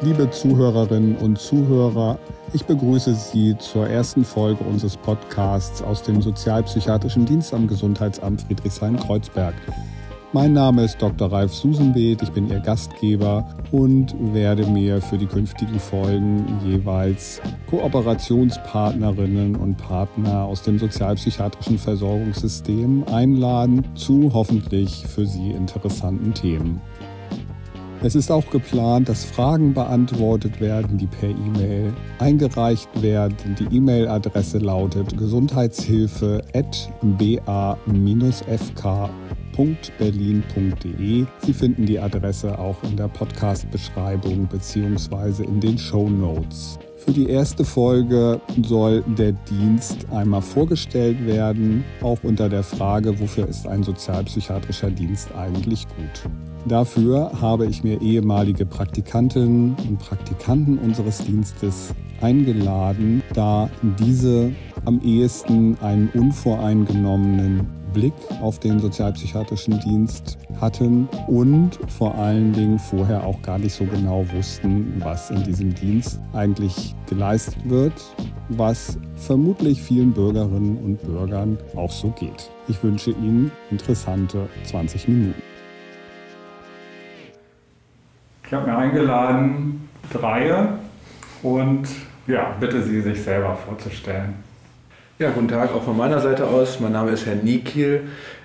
Liebe Zuhörerinnen und Zuhörer, ich begrüße Sie zur ersten Folge unseres Podcasts aus dem Sozialpsychiatrischen Dienst am Gesundheitsamt Friedrichshain-Kreuzberg. Mein Name ist Dr. Ralf Susenbeeth, ich bin Ihr Gastgeber und werde mir für die künftigen Folgen jeweils Kooperationspartnerinnen und Partner aus dem sozialpsychiatrischen Versorgungssystem einladen zu hoffentlich für Sie interessanten Themen. Es ist auch geplant, dass Fragen beantwortet werden, die per E-Mail eingereicht werden. Die E-Mail-Adresse lautet gesundheitshilfe.ba-fk.berlin.de. Sie finden die Adresse auch in der Podcast-Beschreibung bzw. in den Show Notes. Für die erste Folge soll der Dienst einmal vorgestellt werden, auch unter der Frage, wofür ist ein sozialpsychiatrischer Dienst eigentlich gut. Dafür habe ich mir ehemalige Praktikantinnen und Praktikanten unseres Dienstes eingeladen, da diese am ehesten einen unvoreingenommenen Blick auf den sozialpsychiatrischen Dienst hatten und vor allen Dingen vorher auch gar nicht so genau wussten, was in diesem Dienst eigentlich geleistet wird, was vermutlich vielen Bürgerinnen und Bürgern auch so geht. Ich wünsche Ihnen interessante 20 Minuten. Ich habe mir eingeladen, drei, und ja, bitte Sie sich selber vorzustellen. Ja, guten Tag auch von meiner Seite aus. Mein Name ist Herr Nikil.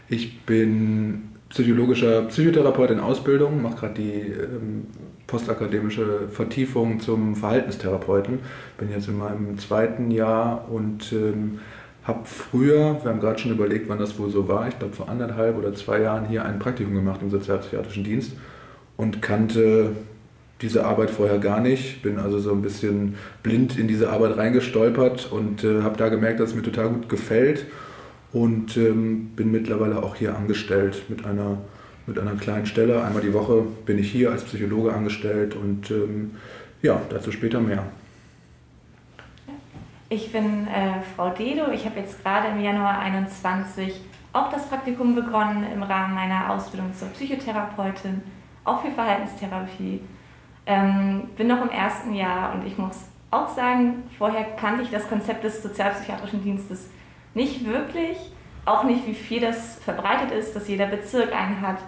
Ich bin psychologischer Psychotherapeut in Ausbildung, mache gerade die ähm, postakademische Vertiefung zum Verhaltenstherapeuten. Bin jetzt in meinem zweiten Jahr und ähm, habe früher, wir haben gerade schon überlegt, wann das wohl so war, ich glaube vor anderthalb oder zwei Jahren hier ein Praktikum gemacht im sozialpsychiatrischen Dienst und kannte diese Arbeit vorher gar nicht. Bin also so ein bisschen blind in diese Arbeit reingestolpert und äh, habe da gemerkt, dass es mir total gut gefällt und ähm, bin mittlerweile auch hier angestellt mit einer, mit einer kleinen Stelle. Einmal die Woche bin ich hier als Psychologe angestellt und ähm, ja, dazu später mehr. Ich bin äh, Frau Dedo. Ich habe jetzt gerade im Januar 21 auch das Praktikum begonnen im Rahmen meiner Ausbildung zur Psychotherapeutin auch für Verhaltenstherapie. Ähm, bin noch im ersten Jahr und ich muss auch sagen, vorher kannte ich das Konzept des sozialpsychiatrischen Dienstes nicht wirklich, auch nicht, wie viel das verbreitet ist, dass jeder Bezirk einen hat.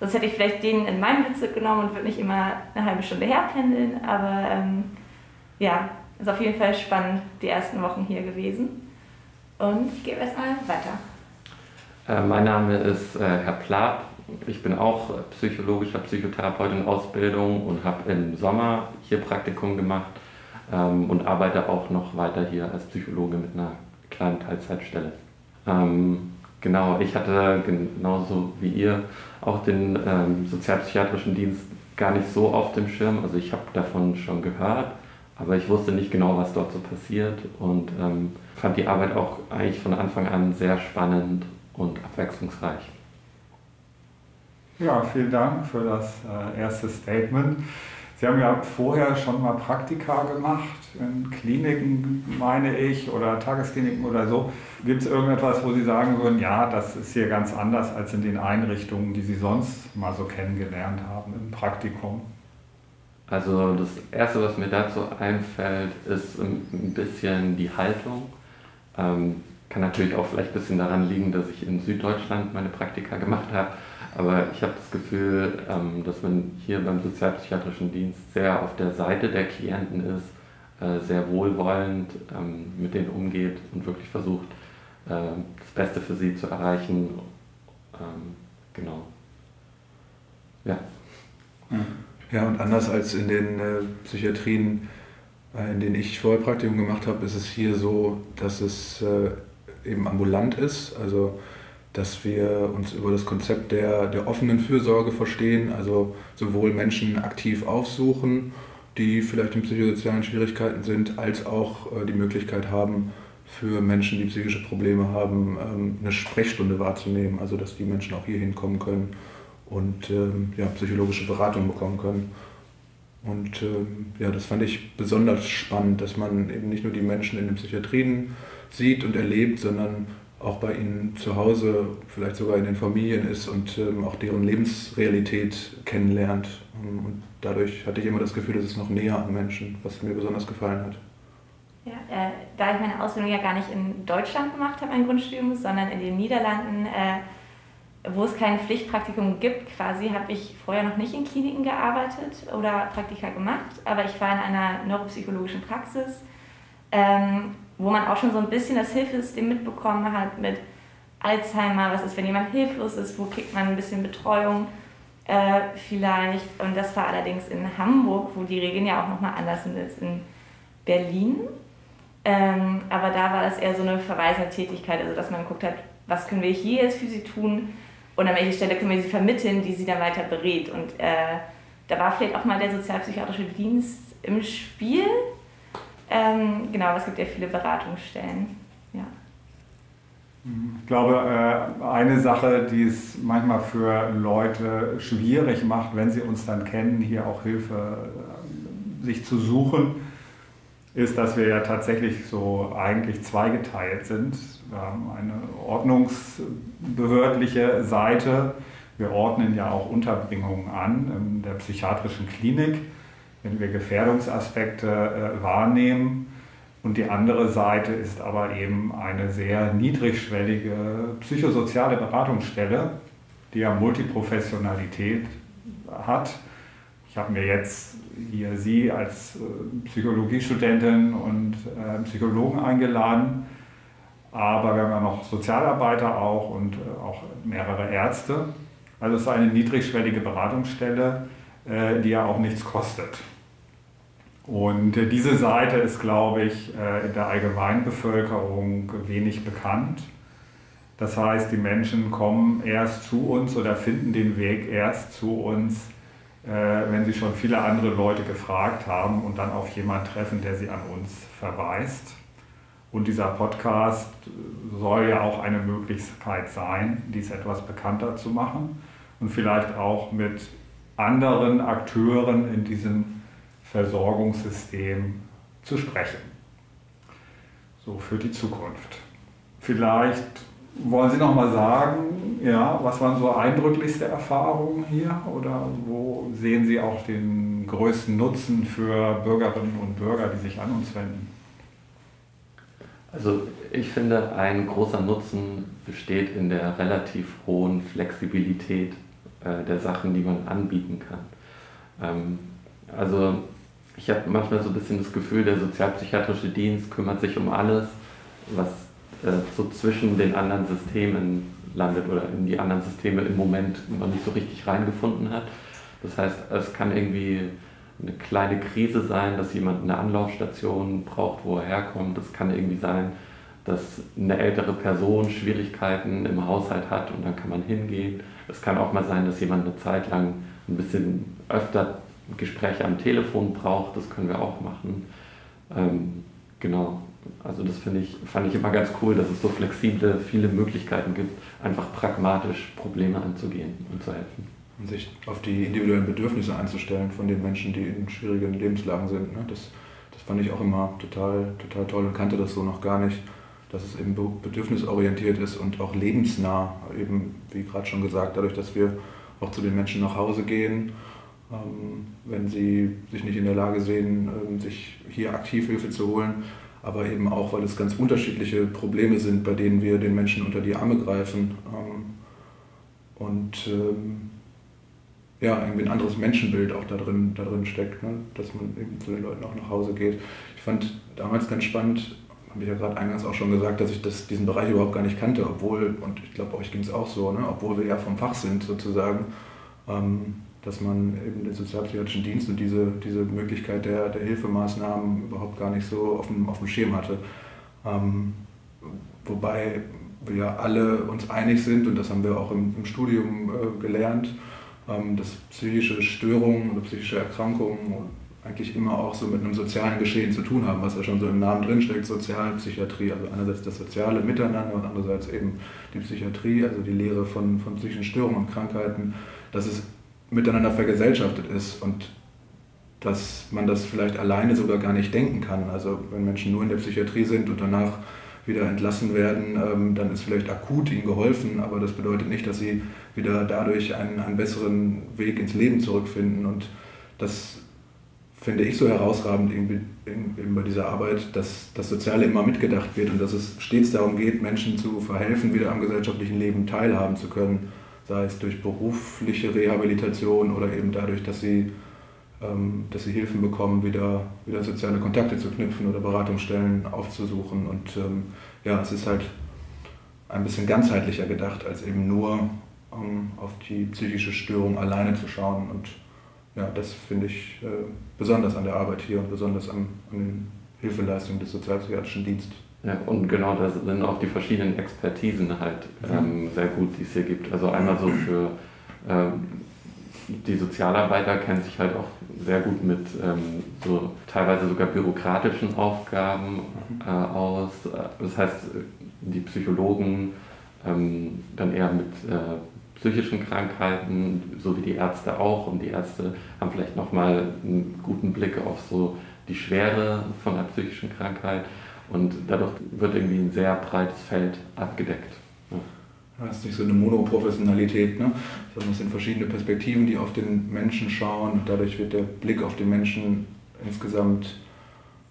Sonst hätte ich vielleicht den in meinem Bezirk genommen und würde nicht immer eine halbe Stunde herpendeln, aber ähm, ja, ist auf jeden Fall spannend, die ersten Wochen hier gewesen. Und ich gebe erstmal weiter. Äh, mein Name ist äh, Herr Plath. Ich bin auch psychologischer Psychotherapeut in Ausbildung und habe im Sommer hier Praktikum gemacht ähm, und arbeite auch noch weiter hier als Psychologe mit einer kleinen Teilzeitstelle. Ähm, genau, ich hatte genauso wie ihr auch den ähm, sozialpsychiatrischen Dienst gar nicht so auf dem Schirm. Also ich habe davon schon gehört, aber ich wusste nicht genau, was dort so passiert und ähm, fand die Arbeit auch eigentlich von Anfang an sehr spannend und abwechslungsreich. Ja, vielen Dank für das äh, erste Statement. Sie haben ja vorher schon mal Praktika gemacht in Kliniken, meine ich, oder Tageskliniken oder so. Gibt es irgendetwas, wo Sie sagen würden, ja, das ist hier ganz anders als in den Einrichtungen, die Sie sonst mal so kennengelernt haben im Praktikum? Also das Erste, was mir dazu einfällt, ist ein bisschen die Haltung. Ähm, kann natürlich auch vielleicht ein bisschen daran liegen, dass ich in Süddeutschland meine Praktika gemacht habe aber ich habe das Gefühl, ähm, dass man hier beim sozialpsychiatrischen Dienst sehr auf der Seite der Klienten ist, äh, sehr wohlwollend ähm, mit denen umgeht und wirklich versucht, äh, das Beste für sie zu erreichen. Ähm, genau. Ja. Ja, und anders als in den äh, Psychiatrien, in denen ich vorher Praktikum gemacht habe, ist es hier so, dass es eben ambulant ist. Also dass wir uns über das Konzept der, der offenen Fürsorge verstehen, also sowohl Menschen aktiv aufsuchen, die vielleicht in psychosozialen Schwierigkeiten sind, als auch äh, die Möglichkeit haben, für Menschen, die psychische Probleme haben, ähm, eine Sprechstunde wahrzunehmen, also dass die Menschen auch hier hinkommen können und ähm, ja, psychologische Beratung bekommen können. Und ähm, ja, das fand ich besonders spannend, dass man eben nicht nur die Menschen in den Psychiatrien sieht und erlebt, sondern auch bei ihnen zu Hause, vielleicht sogar in den Familien ist und ähm, auch deren Lebensrealität kennenlernt. Ähm, und dadurch hatte ich immer das Gefühl, dass es noch näher an Menschen, was mir besonders gefallen hat. Ja, äh, da ich meine Ausbildung ja gar nicht in Deutschland gemacht habe, mein Grundstudium, sondern in den Niederlanden, äh, wo es kein Pflichtpraktikum gibt, quasi, habe ich vorher noch nicht in Kliniken gearbeitet oder Praktika gemacht, aber ich war in einer neuropsychologischen Praxis, ähm, wo man auch schon so ein bisschen das Hilfesystem mitbekommen hat mit Alzheimer, was ist, wenn jemand hilflos ist, wo kriegt man ein bisschen Betreuung äh, vielleicht. Und das war allerdings in Hamburg, wo die Regeln ja auch nochmal anders sind als in Berlin. Ähm, aber da war das eher so eine verweisende Tätigkeit, also dass man geguckt hat, was können wir hier jetzt für sie tun und an welche Stelle können wir sie vermitteln, die sie dann weiter berät. Und äh, da war vielleicht auch mal der sozialpsychiatrische Dienst im Spiel. Ähm, genau, aber es gibt ja viele Beratungsstellen. Ja. Ich glaube, äh, eine Sache, die es manchmal für Leute schwierig macht, wenn sie uns dann kennen, hier auch Hilfe äh, sich zu suchen, ist, dass wir ja tatsächlich so eigentlich zweigeteilt sind. Wir haben eine ordnungsbehördliche Seite. Wir ordnen ja auch Unterbringungen an in der psychiatrischen Klinik, wenn wir Gefährdungsaspekte äh, wahrnehmen. Und die andere Seite ist aber eben eine sehr niedrigschwellige psychosoziale Beratungsstelle, die ja Multiprofessionalität hat. Ich habe mir jetzt hier Sie als äh, Psychologiestudentin und äh, Psychologen eingeladen, aber wir haben ja noch Sozialarbeiter auch und äh, auch mehrere Ärzte. Also es ist eine niedrigschwellige Beratungsstelle, die ja auch nichts kostet. Und diese Seite ist, glaube ich, in der Allgemeinbevölkerung wenig bekannt. Das heißt, die Menschen kommen erst zu uns oder finden den Weg erst zu uns, äh, wenn sie schon viele andere Leute gefragt haben und dann auf jemanden treffen, der sie an uns verweist. Und dieser Podcast soll ja auch eine Möglichkeit sein, dies etwas bekannter zu machen und vielleicht auch mit anderen Akteuren in diesem Versorgungssystem zu sprechen. So für die Zukunft. Vielleicht wollen Sie noch mal sagen, ja, was waren so eindrücklichste Erfahrungen hier oder wo sehen Sie auch den größten Nutzen für Bürgerinnen und Bürger, die sich an uns wenden? Also ich finde, ein großer Nutzen besteht in der relativ hohen Flexibilität äh, der Sachen, die man anbieten kann. Ähm, also ich habe manchmal so ein bisschen das Gefühl, der sozialpsychiatrische Dienst kümmert sich um alles, was äh, so zwischen den anderen Systemen landet oder in die anderen Systeme im Moment noch nicht so richtig reingefunden hat. Das heißt, es kann irgendwie eine kleine Krise sein, dass jemand eine Anlaufstation braucht, wo er herkommt. Es kann irgendwie sein, dass eine ältere Person Schwierigkeiten im Haushalt hat und dann kann man hingehen. Es kann auch mal sein, dass jemand eine Zeit lang ein bisschen öfter Gespräche am Telefon braucht. Das können wir auch machen. Ähm, genau. Also das finde ich, fand ich immer ganz cool, dass es so flexible, viele Möglichkeiten gibt, einfach pragmatisch Probleme anzugehen und zu helfen. Und sich auf die individuellen Bedürfnisse einzustellen von den Menschen, die in schwierigen Lebenslagen sind. Ne? Das, das fand ich auch immer total, total toll und kannte das so noch gar nicht, dass es eben bedürfnisorientiert ist und auch lebensnah, eben wie gerade schon gesagt, dadurch, dass wir auch zu den Menschen nach Hause gehen, ähm, wenn sie sich nicht in der Lage sehen, ähm, sich hier aktiv Hilfe zu holen, aber eben auch, weil es ganz unterschiedliche Probleme sind, bei denen wir den Menschen unter die Arme greifen. Ähm, und ja, irgendwie ein anderes Menschenbild auch da drin, da drin steckt, ne? dass man eben zu den Leuten auch nach Hause geht. Ich fand damals ganz spannend, habe ich ja gerade eingangs auch schon gesagt, dass ich das, diesen Bereich überhaupt gar nicht kannte, obwohl, und ich glaube, euch ging es auch so, ne? obwohl wir ja vom Fach sind sozusagen. Ähm, dass man eben den sozialpsychiatrischen Dienst und diese, diese Möglichkeit der, der Hilfemaßnahmen überhaupt gar nicht so auf dem, auf dem Schirm hatte. Ähm, wobei wir alle uns einig sind, und das haben wir auch im, im Studium äh, gelernt, ähm, dass psychische Störungen oder psychische Erkrankungen eigentlich immer auch so mit einem sozialen Geschehen zu tun haben, was ja schon so im Namen drinsteckt, Sozialpsychiatrie, also einerseits das soziale Miteinander und andererseits eben die Psychiatrie, also die Lehre von, von psychischen Störungen und Krankheiten, dass es miteinander vergesellschaftet ist und dass man das vielleicht alleine sogar gar nicht denken kann. Also wenn Menschen nur in der Psychiatrie sind und danach wieder entlassen werden, ähm, dann ist vielleicht akut ihnen geholfen, aber das bedeutet nicht, dass sie wieder dadurch einen, einen besseren Weg ins Leben zurückfinden. Und das finde ich so herausragend bei dieser Arbeit, dass das Soziale immer mitgedacht wird und dass es stets darum geht, Menschen zu verhelfen, wieder am gesellschaftlichen Leben teilhaben zu können, sei es durch berufliche Rehabilitation oder eben dadurch, dass sie, ähm, dass sie Hilfen bekommen, wieder, wieder soziale Kontakte zu knüpfen oder Beratungsstellen aufzusuchen. Und ähm, ja, es ist halt ein bisschen ganzheitlicher gedacht, als eben nur um auf die psychische Störung alleine zu schauen. Und ja, das finde ich äh, besonders an der Arbeit hier und besonders an, an den Hilfeleistungen des sozialpsychiatrischen Dienstes. Ja, und genau, da sind auch die verschiedenen Expertisen halt ähm, sehr gut, die es hier gibt. Also einmal so für ähm, die Sozialarbeiter kennen sich halt auch sehr gut mit ähm, so teilweise sogar bürokratischen Aufgaben äh, aus. Das heißt, die Psychologen ähm, dann eher mit äh, psychischen Krankheiten, so wie die Ärzte auch. Und die Ärzte haben vielleicht nochmal einen guten Blick auf so die Schwere von einer psychischen Krankheit. Und dadurch wird irgendwie ein sehr breites Feld abgedeckt. Ja. Das ist nicht so eine Monoprofessionalität, ne? sondern es sind verschiedene Perspektiven, die auf den Menschen schauen und dadurch wird der Blick auf den Menschen insgesamt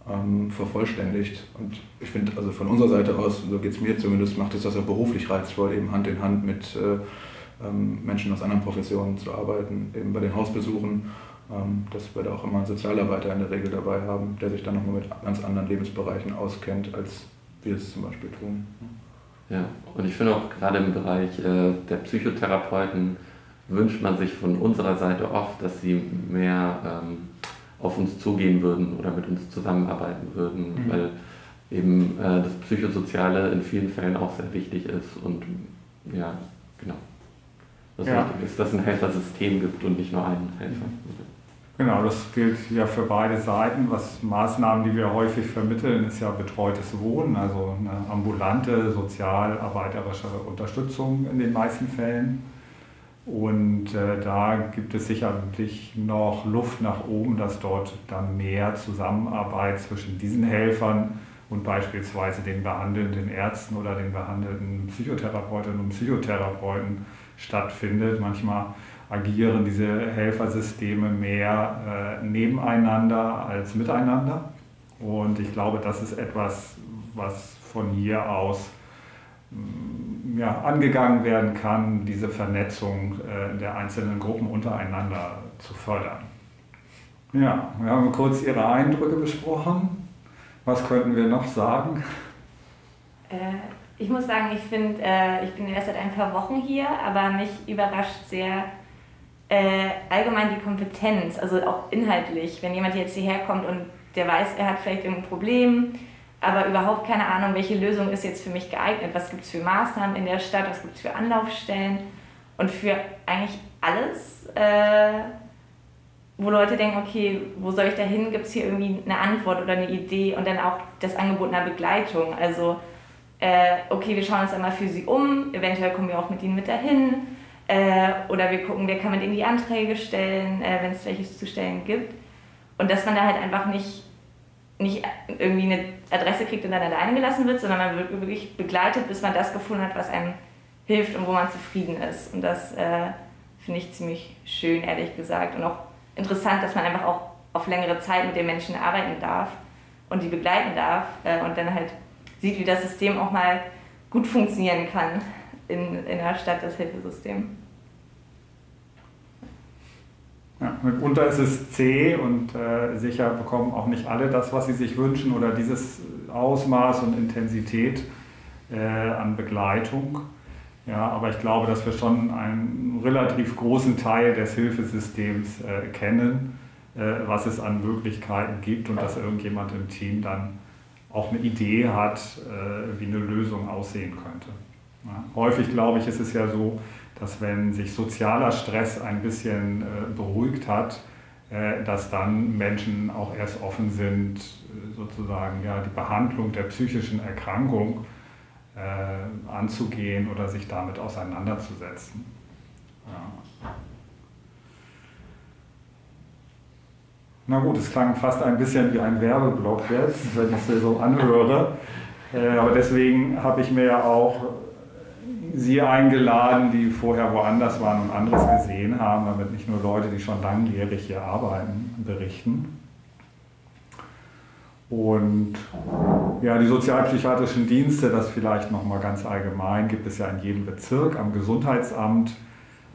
ähm, vervollständigt. Und ich finde, also von unserer Seite aus, so geht es mir zumindest, macht es das auch beruflich reizvoll, eben Hand in Hand mit äh, Menschen aus anderen Professionen zu arbeiten, eben bei den Hausbesuchen, ähm, dass wir da auch immer einen Sozialarbeiter in der Regel dabei haben, der sich dann nochmal mit ganz anderen Lebensbereichen auskennt, als wir es zum Beispiel tun. Ja, und ich finde auch gerade im Bereich äh, der Psychotherapeuten wünscht man sich von unserer Seite oft, dass sie mehr ähm, auf uns zugehen würden oder mit uns zusammenarbeiten würden, mhm. weil eben äh, das Psychosoziale in vielen Fällen auch sehr wichtig ist und ja, genau das ja. ist, dass es ein Helfersystem gibt und nicht nur einen Helfer. Genau, das gilt ja für beide Seiten. Was Maßnahmen, die wir häufig vermitteln, ist ja betreutes Wohnen, also eine ambulante sozialarbeiterische Unterstützung in den meisten Fällen. Und äh, da gibt es sicherlich noch Luft nach oben, dass dort dann mehr Zusammenarbeit zwischen diesen Helfern und beispielsweise den behandelnden Ärzten oder den behandelnden Psychotherapeutinnen und Psychotherapeuten stattfindet. Manchmal agieren diese Helfersysteme mehr äh, nebeneinander als miteinander. Und ich glaube, das ist etwas, was von hier aus mm, ja, angegangen werden kann, diese Vernetzung äh, der einzelnen Gruppen untereinander zu fördern. Ja, wir haben kurz Ihre Eindrücke besprochen. Was könnten wir noch sagen? Äh, ich muss sagen, ich finde, äh, ich bin erst seit ein paar Wochen hier, aber mich überrascht sehr äh, allgemein die Kompetenz, also auch inhaltlich. Wenn jemand jetzt hierher kommt und der weiß, er hat vielleicht irgendein Problem, aber überhaupt keine Ahnung, welche Lösung ist jetzt für mich geeignet, was gibt es für Maßnahmen in der Stadt, was gibt es für Anlaufstellen? Und für eigentlich alles, äh, wo Leute denken, okay, wo soll ich da hin, gibt es hier irgendwie eine Antwort oder eine Idee? Und dann auch das Angebot einer Begleitung. Also äh, okay, wir schauen uns einmal für sie um, eventuell kommen wir auch mit ihnen mit dahin. Äh, oder wir gucken, wer kann mit ihnen die Anträge stellen, äh, wenn es welches zu stellen gibt. Und dass man da halt einfach nicht, nicht irgendwie eine Adresse kriegt und dann alleine gelassen wird, sondern man wird wirklich begleitet, bis man das gefunden hat, was einem hilft und wo man zufrieden ist. Und das äh, finde ich ziemlich schön, ehrlich gesagt. Und auch interessant, dass man einfach auch auf längere Zeit mit den Menschen arbeiten darf und die begleiten darf äh, und dann halt sieht, wie das System auch mal gut funktionieren kann in, in der Stadt, das Hilfesystem. Ja, mitunter ist es zäh und äh, sicher bekommen auch nicht alle das, was sie sich wünschen oder dieses Ausmaß und Intensität äh, an Begleitung. Ja, aber ich glaube, dass wir schon einen relativ großen Teil des Hilfesystems äh, kennen, äh, was es an Möglichkeiten gibt und dass irgendjemand im Team dann auch eine Idee hat, äh, wie eine Lösung aussehen könnte. Häufig, glaube ich, ist es ja so, dass wenn sich sozialer Stress ein bisschen äh, beruhigt hat, äh, dass dann Menschen auch erst offen sind, sozusagen ja, die Behandlung der psychischen Erkrankung anzugehen oder sich damit auseinanderzusetzen. Ja. Na gut, es klang fast ein bisschen wie ein Werbeblock jetzt, wenn ich es so anhöre. Äh, aber deswegen habe ich mir ja auch Sie eingeladen, die vorher woanders waren und anderes gesehen haben, damit nicht nur Leute, die schon langjährig hier arbeiten, berichten. Und ja, die sozialpsychiatrischen Dienste, das vielleicht nochmal ganz allgemein, gibt es ja in jedem Bezirk am Gesundheitsamt.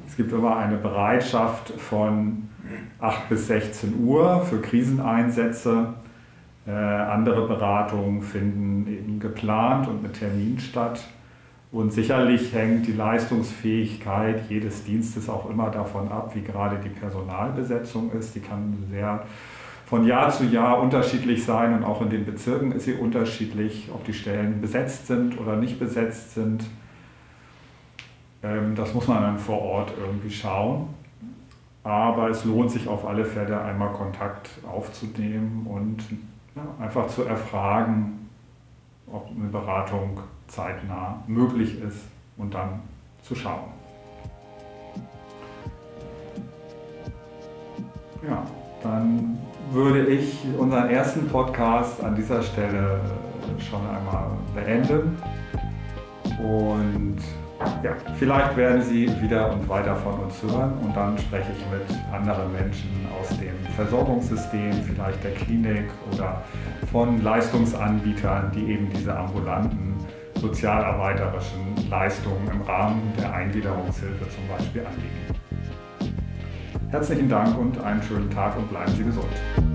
Es gibt immer eine Bereitschaft von 8 bis 16 Uhr für Kriseneinsätze. Äh, andere Beratungen finden eben geplant und mit Termin statt. Und sicherlich hängt die Leistungsfähigkeit jedes Dienstes auch immer davon ab, wie gerade die Personalbesetzung ist. Die kann sehr von Jahr zu Jahr unterschiedlich sein und auch in den Bezirken ist sie unterschiedlich, ob die Stellen besetzt sind oder nicht besetzt sind. Ähm, das muss man dann vor Ort irgendwie schauen. Aber es lohnt sich auf alle Fälle einmal Kontakt aufzunehmen und ja, einfach zu erfragen, ob eine Beratung zeitnah möglich ist und dann zu schauen. Ja, dann würde ich unseren ersten Podcast an dieser Stelle schon einmal beenden. Und ja, vielleicht werden Sie wieder und weiter von uns hören und dann spreche ich mit anderen Menschen aus dem Versorgungssystem, vielleicht der Klinik oder von Leistungsanbietern, die eben diese ambulanten sozialarbeiterischen Leistungen im Rahmen der Eingliederungshilfe zum Beispiel anbieten. Herzlichen Dank und einen schönen Tag und bleiben Sie gesund.